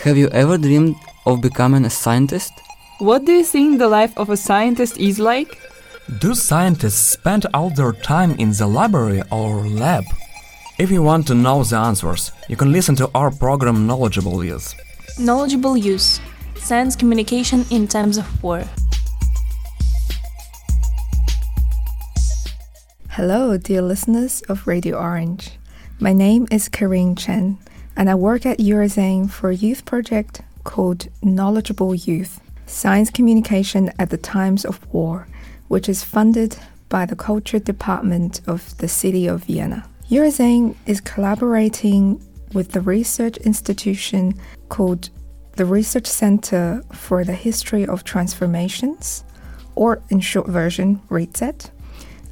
Have you ever dreamed of becoming a scientist? What do you think the life of a scientist is like? Do scientists spend all their time in the library or lab? If you want to know the answers, you can listen to our program Knowledgeable Youth. Knowledgeable Youth Science Communication in Times of War. Hello, dear listeners of Radio Orange. My name is Karine Chen, and I work at Eurozine for a youth project called Knowledgeable Youth Science Communication at the Times of War, which is funded by the Culture Department of the City of Vienna. Eurozine is collaborating with the research institution called the Research Center for the History of Transformations, or in short version, RECET,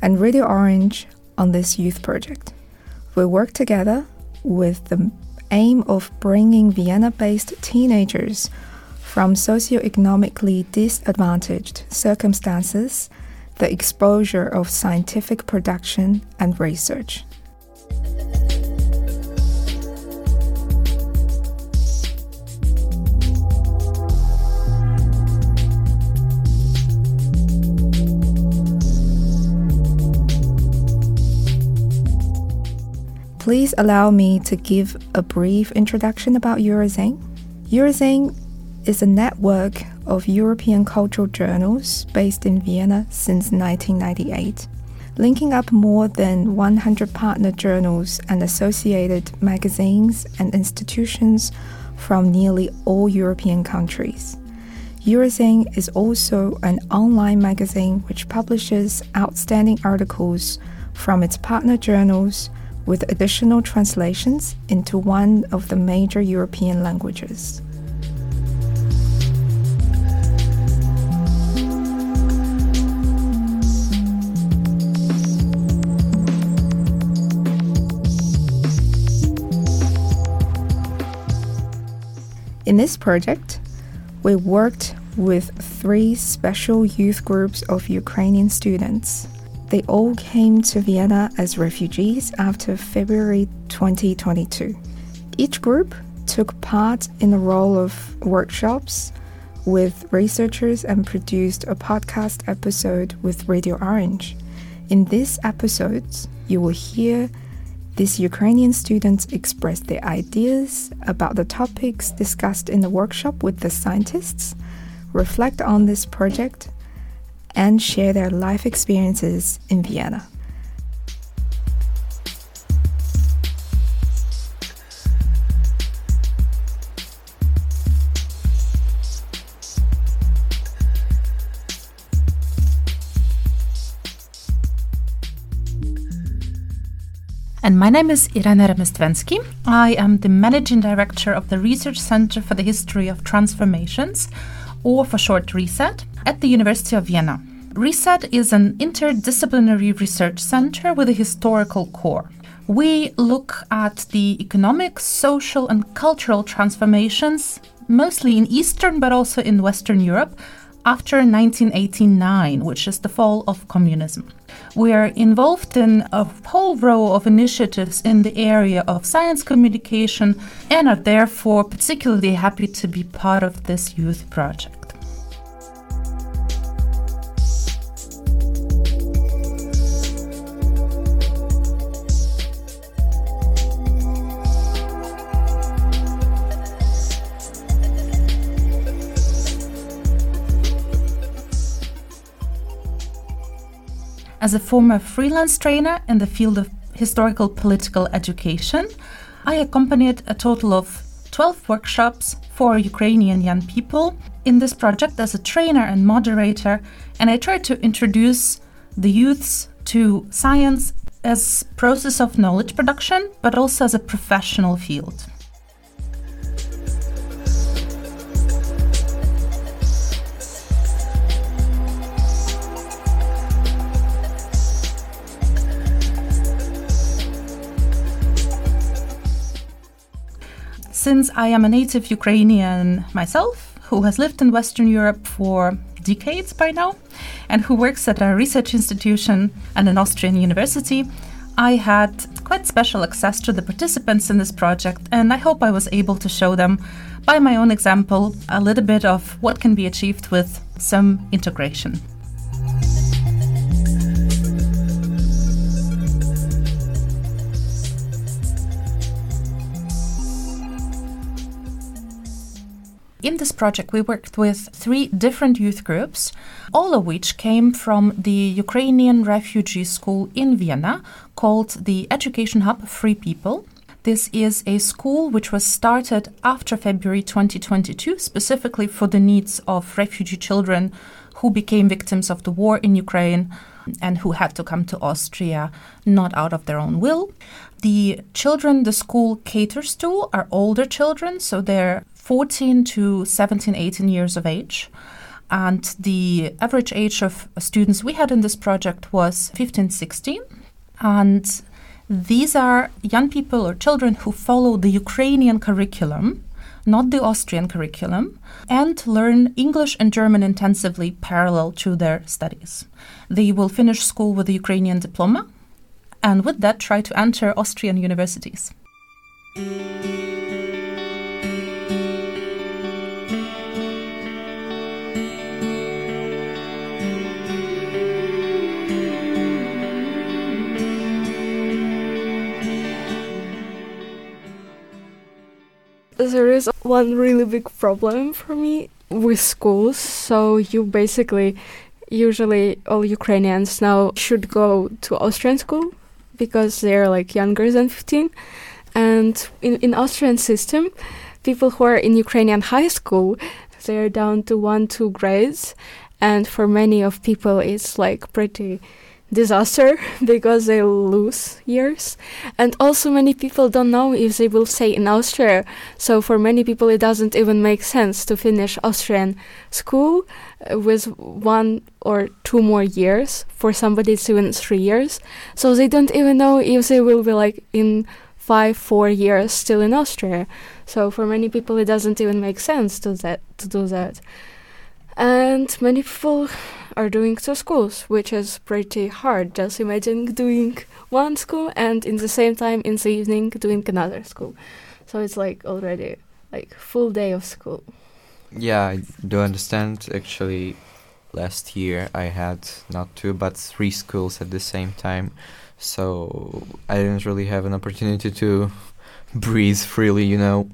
and Radio Orange on this youth project. We work together with the aim of bringing Vienna based teenagers from socioeconomically disadvantaged circumstances the exposure of scientific production and research. Please allow me to give a brief introduction about Eurozine. Eurozine is a network of European cultural journals based in Vienna since 1998, linking up more than 100 partner journals and associated magazines and institutions from nearly all European countries. Eurozine is also an online magazine which publishes outstanding articles from its partner journals with additional translations into one of the major European languages. In this project, we worked with three special youth groups of Ukrainian students they all came to Vienna as refugees after February 2022. Each group took part in a role of workshops with researchers and produced a podcast episode with Radio Orange. In these episodes, you will hear these Ukrainian students express their ideas about the topics discussed in the workshop with the scientists, reflect on this project, and share their life experiences in Vienna. And my name is Irena Remestvenski. I am the Managing Director of the Research Center for the History of Transformations, or for short RECET, at the University of Vienna. RECET is an interdisciplinary research center with a historical core. We look at the economic, social, and cultural transformations, mostly in Eastern but also in Western Europe, after 1989, which is the fall of communism. We are involved in a whole row of initiatives in the area of science communication and are therefore particularly happy to be part of this youth project. As a former freelance trainer in the field of historical political education, I accompanied a total of 12 workshops for Ukrainian young people in this project as a trainer and moderator, and I tried to introduce the youths to science as process of knowledge production, but also as a professional field. Since I am a native Ukrainian myself, who has lived in Western Europe for decades by now, and who works at a research institution and an Austrian university, I had quite special access to the participants in this project, and I hope I was able to show them, by my own example, a little bit of what can be achieved with some integration. In this project, we worked with three different youth groups, all of which came from the Ukrainian refugee school in Vienna called the Education Hub Free People. This is a school which was started after February 2022, specifically for the needs of refugee children who became victims of the war in Ukraine and who had to come to Austria not out of their own will. The children the school caters to are older children, so they're 14 to 17, 18 years of age. And the average age of students we had in this project was 15, 16. And these are young people or children who follow the Ukrainian curriculum, not the Austrian curriculum, and learn English and German intensively parallel to their studies. They will finish school with a Ukrainian diploma and with that try to enter Austrian universities. There is one really big problem for me with schools. So you basically, usually all Ukrainians now should go to Austrian school because they're like younger than 15. And in, in Austrian system, people who are in Ukrainian high school, they're down to one, two grades. And for many of people, it's like pretty disaster because they lose years. And also, many people don't know if they will stay in Austria. So, for many people, it doesn't even make sense to finish Austrian school uh, with one or two more years. For somebody, it's even three years. So, they don't even know if they will be like in five, four years still in Austria. So, for many people, it doesn't even make sense to that to do that. And many people are doing two schools, which is pretty hard. Just imagine doing one school and in the same time in the evening doing another school. So it's like already like full day of school. Yeah, I do understand. Actually, last year I had not two but three schools at the same time, so I didn't really have an opportunity to breathe freely, you know.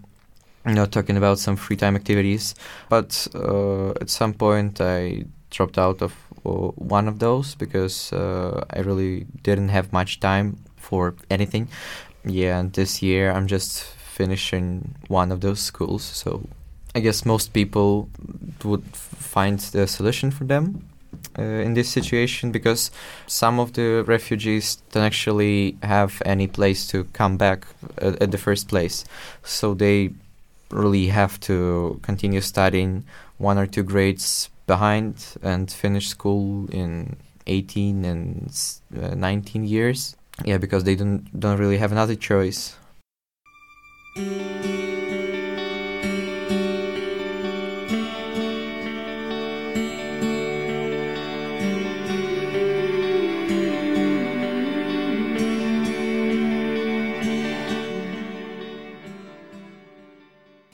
Not talking about some free time activities, but uh, at some point I dropped out of uh, one of those because uh, I really didn't have much time for anything. Yeah, and this year I'm just finishing one of those schools, so I guess most people would find the solution for them uh, in this situation because some of the refugees don't actually have any place to come back at, at the first place, so they really have to continue studying one or two grades behind and finish school in 18 and uh, 19 years. Yeah, because they don't don't really have another choice.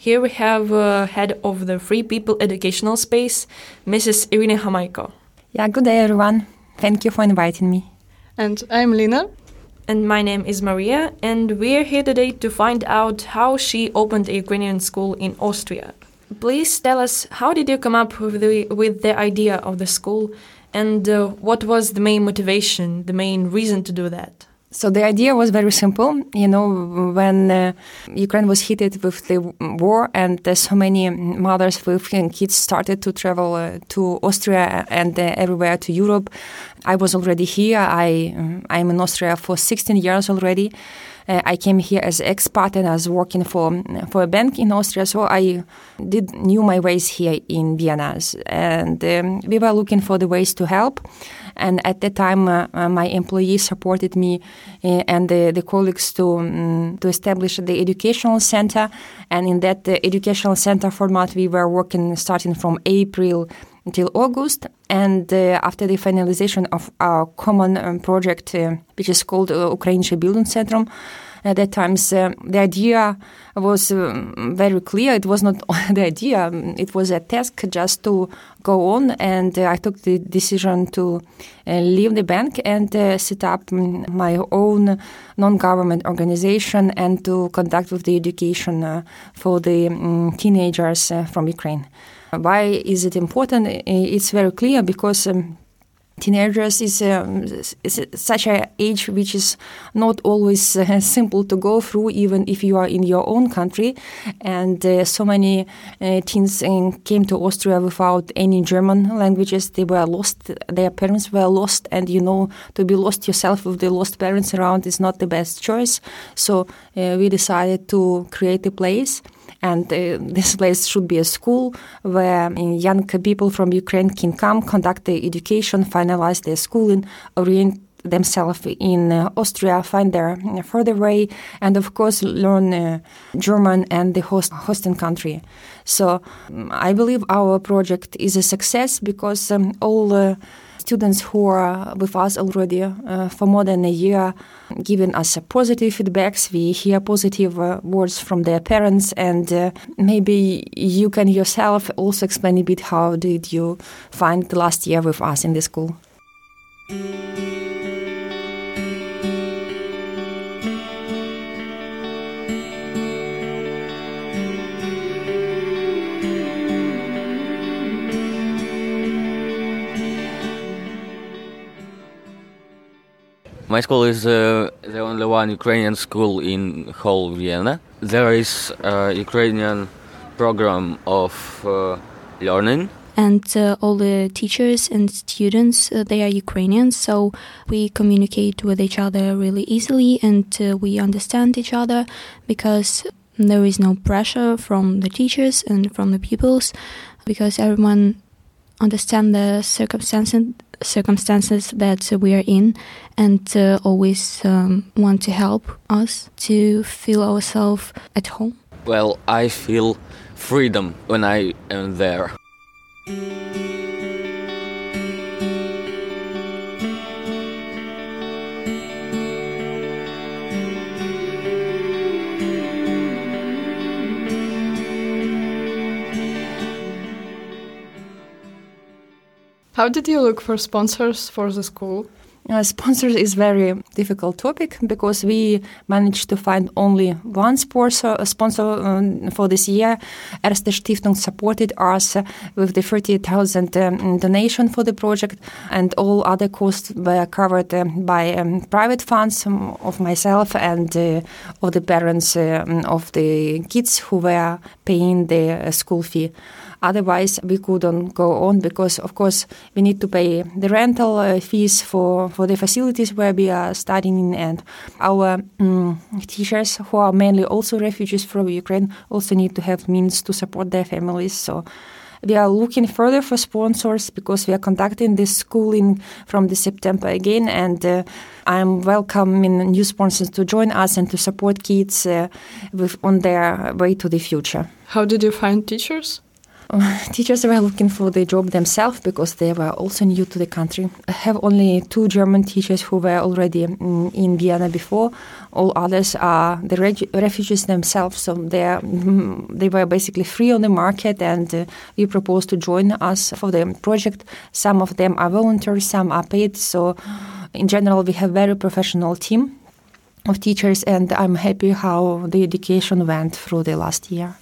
Here we have uh, head of the Free People Educational Space, Mrs. Irina Hamaiko. Yeah, good day everyone. Thank you for inviting me. And I'm Lina. And my name is Maria, and we're here today to find out how she opened a Ukrainian school in Austria. Please tell us how did you come up with the, with the idea of the school, and uh, what was the main motivation, the main reason to do that? So the idea was very simple. You know, when uh, Ukraine was hit with the war, and uh, so many mothers with kids started to travel uh, to Austria and uh, everywhere to Europe, I was already here. I I'm in Austria for 16 years already. Uh, I came here as expat and I was working for for a bank in Austria. So I did knew my ways here in Vienna, and um, we were looking for the ways to help. And at that time, uh, uh, my employees supported me uh, and the, the colleagues to um, to establish the educational center. And in that educational center format, we were working starting from April until August. And uh, after the finalization of our common um, project, uh, which is called uh, Ukrainische Bildungszentrum, at that times uh, the idea was um, very clear. It was not the idea; um, it was a task just to go on. And uh, I took the decision to uh, leave the bank and uh, set up um, my own non-government organization and to conduct with the education for the um, teenagers from Ukraine. Why is it important? It's very clear because um, teenagers is, um, is such an age which is not always uh, simple to go through even if you are in your own country. And uh, so many uh, teens uh, came to austria without any german languages. They were lost their parents were lost and you know to be lost yourself with the lost parents around is not the best choice. So uh, we decided to create a place and uh, this place should be a school where young people from Ukraine can come, conduct their education, finalize their schooling, orient themselves in uh, Austria, find their further way, and of course learn uh, German and the host hosting country. So um, I believe our project is a success because um, all uh, students who are with us already uh, for more than a year giving us positive feedbacks. We hear positive uh, words from their parents, and uh, maybe you can yourself also explain a bit how did you find the last year with us in the school. My school is uh, the only one Ukrainian school in whole Vienna. There is a Ukrainian program of uh, learning. And uh, all the teachers and students, uh, they are Ukrainians, so we communicate with each other really easily and uh, we understand each other because there is no pressure from the teachers and from the pupils because everyone understand the circumstances circumstances that we are in and uh, always um, want to help us to feel ourselves at home. Well, I feel freedom when I am there. How did you look for sponsors for the school? Uh, sponsors is very difficult topic because we managed to find only one sponsor, sponsor um, for this year. Erste Stiftung supported us with the 30,000 um, donation for the project and all other costs were covered uh, by um, private funds um, of myself and uh, of the parents um, of the kids who were paying the uh, school fee. Otherwise, we couldn't go on because, of course, we need to pay the rental uh, fees for, for the facilities where we are studying, and our um, teachers, who are mainly also refugees from Ukraine, also need to have means to support their families. So we are looking further for sponsors because we are conducting this schooling from the September again, and uh, I'm welcoming new sponsors to join us and to support kids uh, with, on their way to the future. How did you find teachers? teachers were looking for the job themselves because they were also new to the country. I have only two German teachers who were already mm, in Vienna before. All others are the reg- refugees themselves, so they they were basically free on the market, and uh, we proposed to join us for the project. Some of them are volunteers, some are paid. So, in general, we have very professional team of teachers, and I'm happy how the education went through the last year.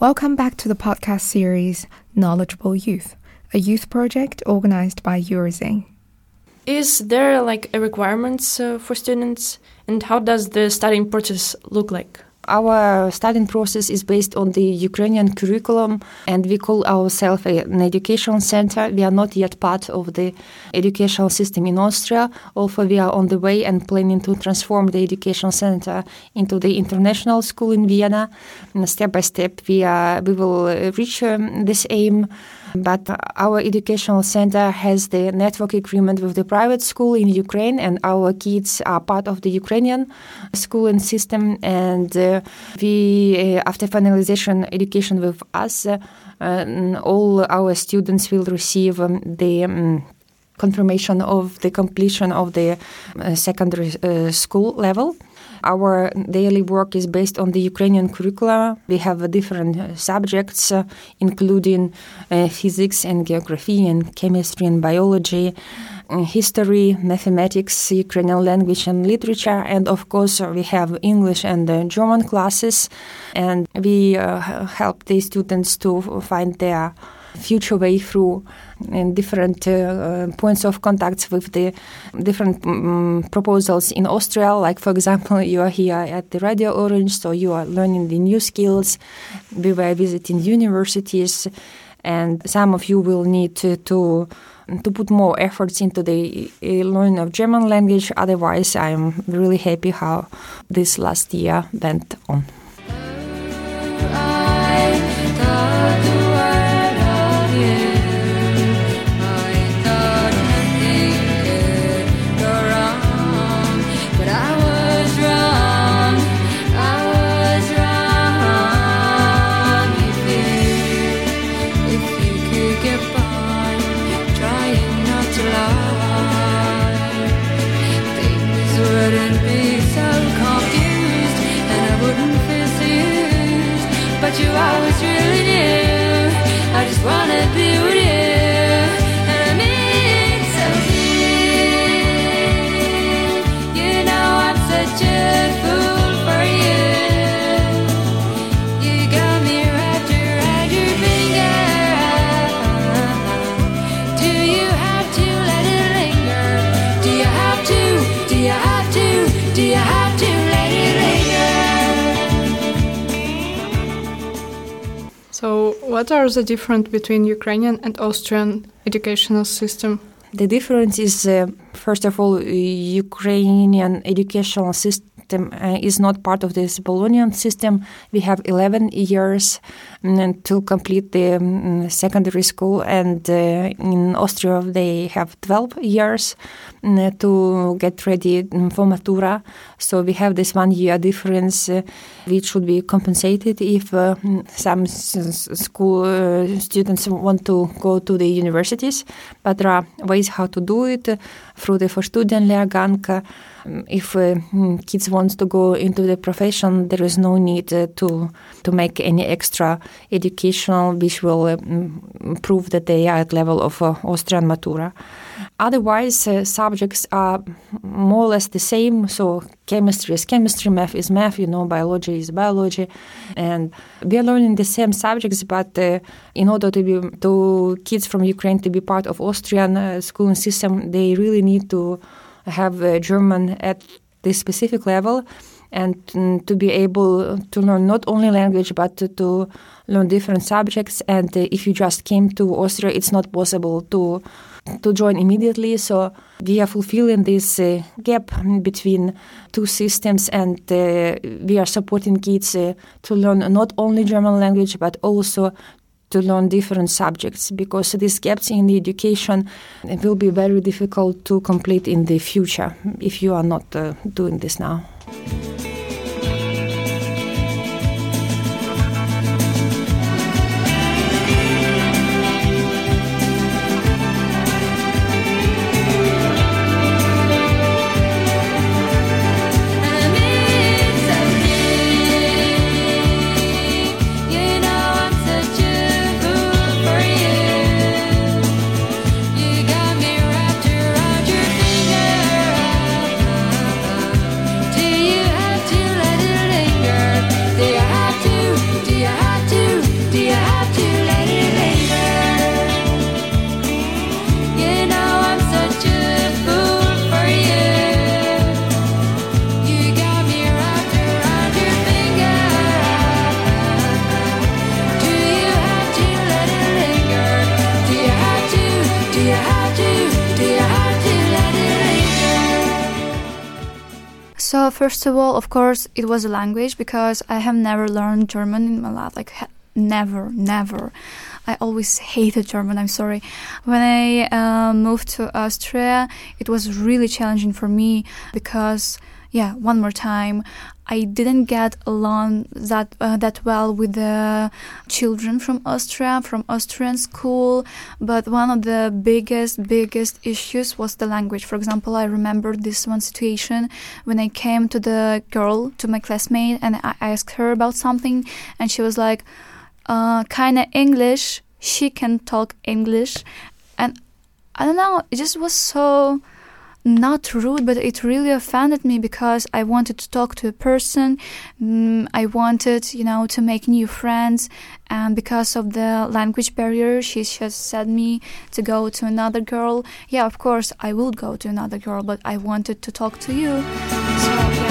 Welcome back to the podcast series Knowledgeable Youth, a youth project organized by Eurozine. Is there like a requirements uh, for students, and how does the studying process look like? Our studying process is based on the Ukrainian curriculum, and we call ourselves an education center. We are not yet part of the educational system in Austria, although we are on the way and planning to transform the education center into the international school in Vienna. And step by step, we, are, we will reach um, this aim. But our educational center has the network agreement with the private school in Ukraine, and our kids are part of the Ukrainian school and system. And uh, we, uh, after finalization education with us, uh, all our students will receive um, the um, confirmation of the completion of the uh, secondary school level. Our daily work is based on the Ukrainian curricula. We have different uh, subjects, uh, including uh, physics and geography and chemistry and biology, history, mathematics, Ukrainian language and literature, and of course we have English and German classes, and we help the students to find their future way through different uh, points of contacts with the different um, proposals in Austria. Like, for example, you are here at the Radio Orange, so you are learning the new skills. We were visiting universities, and some of you will need to, to to put more efforts into the learning of German language. Otherwise, I'm really happy how this last year went on. What are the difference between Ukrainian and Austrian educational system? The difference is, uh, first of all, Ukrainian educational system uh, is not part of this Bolognian system. We have 11 years to complete the um, secondary school, and uh, in Austria they have 12 years mm, to get ready mm, for Matura. So we have this one year difference, uh, which should be compensated if uh, some school students want to go to the universities. But there are ways how to do it through the Vorstudienlehrgang. If kids want to go into the profession, there is no need to to make any extra educational which will uh, prove that they are at level of Austrian Matura. Otherwise, uh, subjects are more or less the same. So, chemistry is chemistry, math is math, you know, biology is biology. And we are learning the same subjects, but uh, in order to be to kids from Ukraine to be part of Austrian uh, schooling system, they really need to have uh, German at this specific level and mm, to be able to learn not only language but to, learn different subjects. And uh, if you just came to Austria, it's not possible to to join immediately. So we are fulfilling this uh, gap between two systems, and uh, we are supporting kids uh, to learn not only German language but also to learn different subjects because these gaps in the education will be very difficult to complete in the future if you are not uh, doing this now. First of all, of course, it was a language because I have never learned German in my life. Like never, never. I always hated German. I'm sorry. When I uh, moved to Austria, it was really challenging for me because yeah, one more time, I didn't get along that uh, that well with the children from Austria, from Austrian school. But one of the biggest, biggest issues was the language. For example, I remember this one situation when I came to the girl, to my classmate, and I asked her about something, and she was like, uh, "Kind of English." She can talk English, and I don't know. It just was so not rude, but it really offended me because I wanted to talk to a person. Mm, I wanted, you know, to make new friends. And because of the language barrier, she just said me to go to another girl. Yeah, of course, I will go to another girl, but I wanted to talk to you. So, yeah,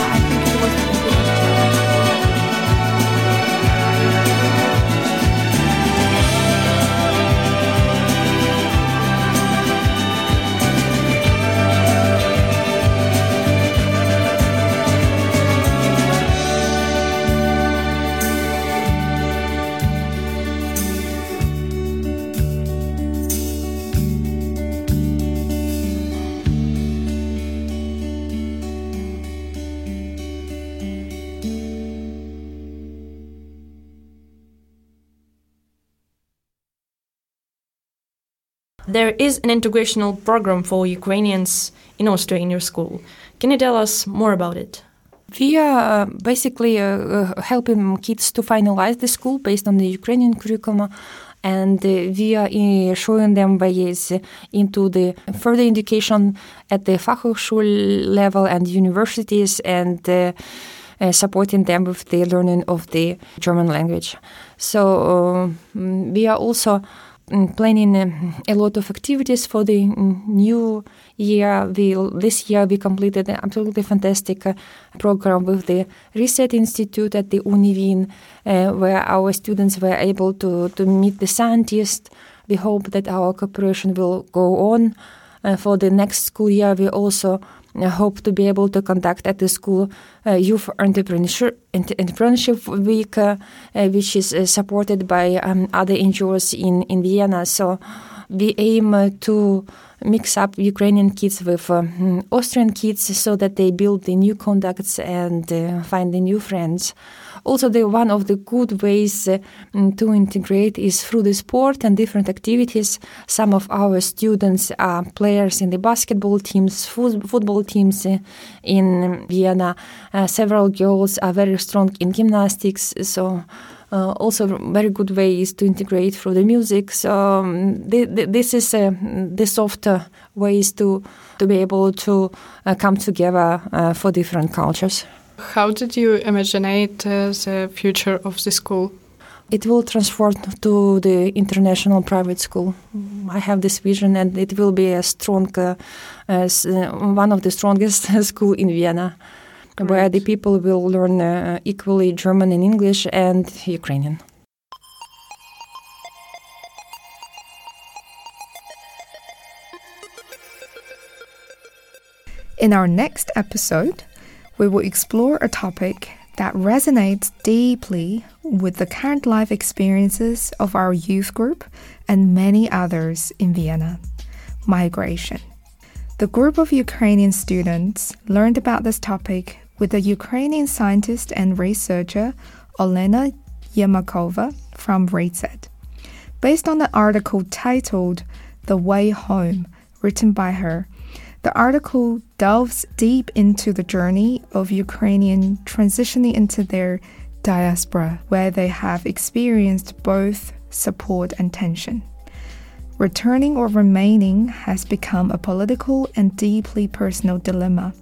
There is an integrational program for Ukrainians in Austria in your school. Can you tell us more about it? We are uh, basically uh, uh, helping kids to finalize the school based on the Ukrainian curriculum, and uh, we are showing them ways into the further education at the Fachhochschule level and universities, and uh, uh, supporting them with the learning of the German language. So uh, we are also planning um, a lot of activities for the new year. We this year we completed an absolutely fantastic uh, program with the Research Institute at the Uni Wien, uh, where our students were able to to meet the scientists. We hope that our cooperation will go on. Uh, for the next school year, we also hope to be able to conduct at the school uh, youth entrepreneurship, ent- entrepreneurship week, uh, which is uh, supported by um, other NGOs in, in Vienna. So we aim to mix up Ukrainian kids with uh, Austrian kids so that they build the new contacts and uh, find the new friends. Also, the one of the good ways uh, mm, to integrate is through the sport and different activities. Some of our students are players in the basketball teams, fo- football teams uh, in Vienna. Uh, several girls are very strong in gymnastics. So. Uh, also, very good way is to integrate through the music. So um, th- th- this is uh, the softer ways to to be able to uh, come together uh, for different cultures. How did you imagine it, uh, the future of the school? It will transform to the international private school. I have this vision, and it will be a strong, uh, as, uh, one of the strongest school in Vienna, where the people will learn uh, equally German and English and Ukrainian. In our next episode, we will explore a topic that resonates deeply with the current life experiences of our youth group and many others in Vienna migration. The group of Ukrainian students learned about this topic with the Ukrainian scientist and researcher Olena Yermakova from RECET. Based on the article titled The Way Home, written by her, the article delves deep into the journey of Ukrainian transitioning into their diaspora, where they have experienced both support and tension. Returning or remaining has become a political and deeply personal dilemma.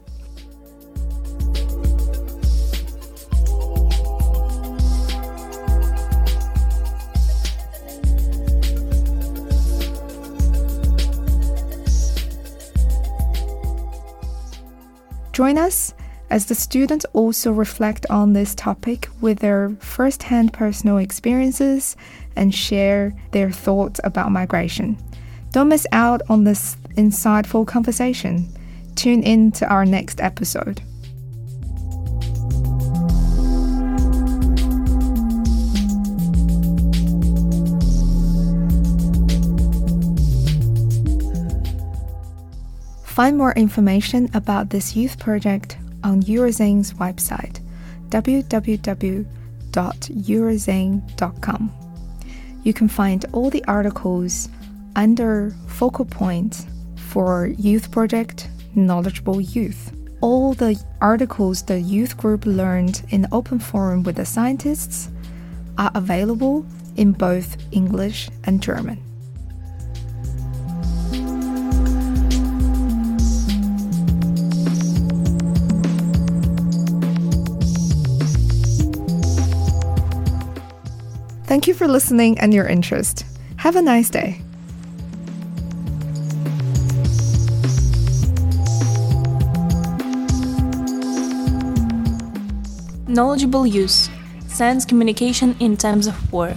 Join us as the students also reflect on this topic with their first hand personal experiences and share their thoughts about migration. Don't miss out on this insightful conversation. Tune in to our next episode. Find more information about this youth project on Eurozine's website www.eurozine.com. You can find all the articles under focal point for Youth Project Knowledgeable Youth. All the articles the youth group learned in the open forum with the scientists are available in both English and German. Thank you for listening and your interest. Have a nice day. Knowledgeable Youth. Science communication in times of war.